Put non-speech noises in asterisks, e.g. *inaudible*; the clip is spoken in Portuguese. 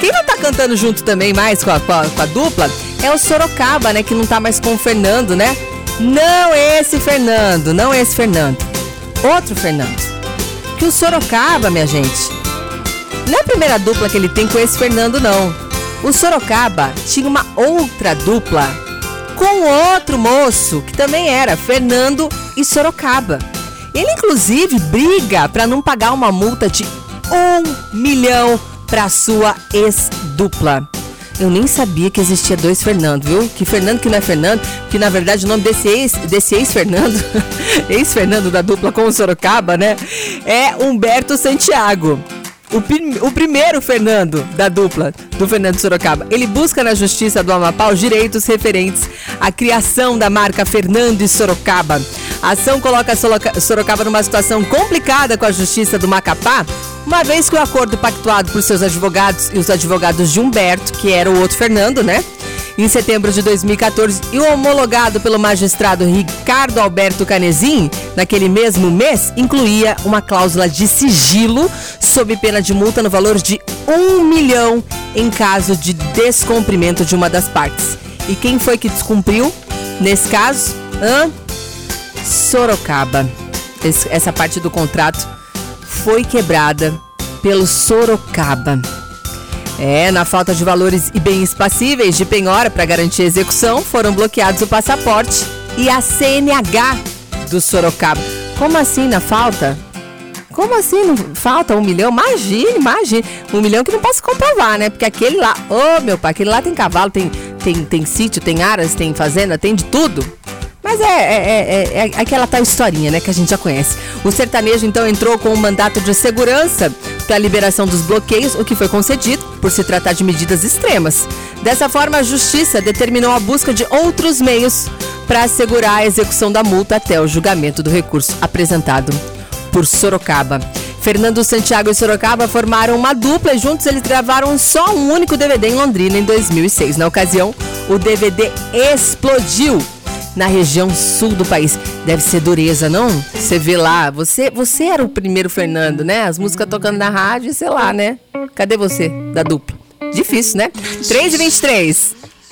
Quem não tá cantando junto também mais com a, com a, com a dupla é o Sorocaba, né? Que não tá mais com o Fernando, né? Não esse Fernando, não esse Fernando. Outro Fernando. Que o Sorocaba, minha gente, não é a primeira dupla que ele tem com esse Fernando, não. O Sorocaba tinha uma outra dupla com outro moço que também era Fernando e Sorocaba. Ele, inclusive, briga para não pagar uma multa de um milhão para sua ex-dupla. Eu nem sabia que existia dois Fernando, viu? Que Fernando que não é Fernando, que na verdade o nome desse ex, desse ex-Fernando, *laughs* ex-Fernando da dupla com o Sorocaba, né? É Humberto Santiago. O, o, primeiro Fernando da dupla do Fernando Sorocaba. Ele busca na Justiça do Amapá os direitos referentes à criação da marca Fernando e Sorocaba. A ação coloca Sorocaba numa situação complicada com a Justiça do Macapá, uma vez que o acordo pactuado por seus advogados e os advogados de Humberto, que era o outro Fernando, né? Em setembro de 2014 e homologado pelo magistrado Ricardo Alberto Canezin, naquele mesmo mês, incluía uma cláusula de sigilo sob pena de multa no valor de um milhão em caso de descumprimento de uma das partes. E quem foi que descumpriu nesse caso? Hã? Sorocaba. Essa parte do contrato foi quebrada pelo Sorocaba. É, na falta de valores e bens passíveis de penhora para garantir a execução, foram bloqueados o passaporte e a CNH do Sorocaba. Como assim na falta? Como assim não falta um milhão? Imagine, imagine. Um milhão que não posso comprovar, né? Porque aquele lá, ô oh, meu pai, aquele lá tem cavalo, tem, tem, tem sítio, tem aras, tem fazenda, tem de tudo. Mas é, é, é, é, aquela tal historinha, né, que a gente já conhece. O sertanejo então entrou com um mandato de segurança para a liberação dos bloqueios, o que foi concedido por se tratar de medidas extremas. Dessa forma, a justiça determinou a busca de outros meios para assegurar a execução da multa até o julgamento do recurso apresentado por Sorocaba. Fernando Santiago e Sorocaba formaram uma dupla e juntos eles gravaram só um único DVD em Londrina em 2006. Na ocasião, o DVD explodiu na região sul do país. Deve ser dureza, não? Você vê lá, você, você era o primeiro Fernando, né? As músicas tocando na rádio, sei lá, né? Cadê você da dupla? Difícil, né? 3 e 23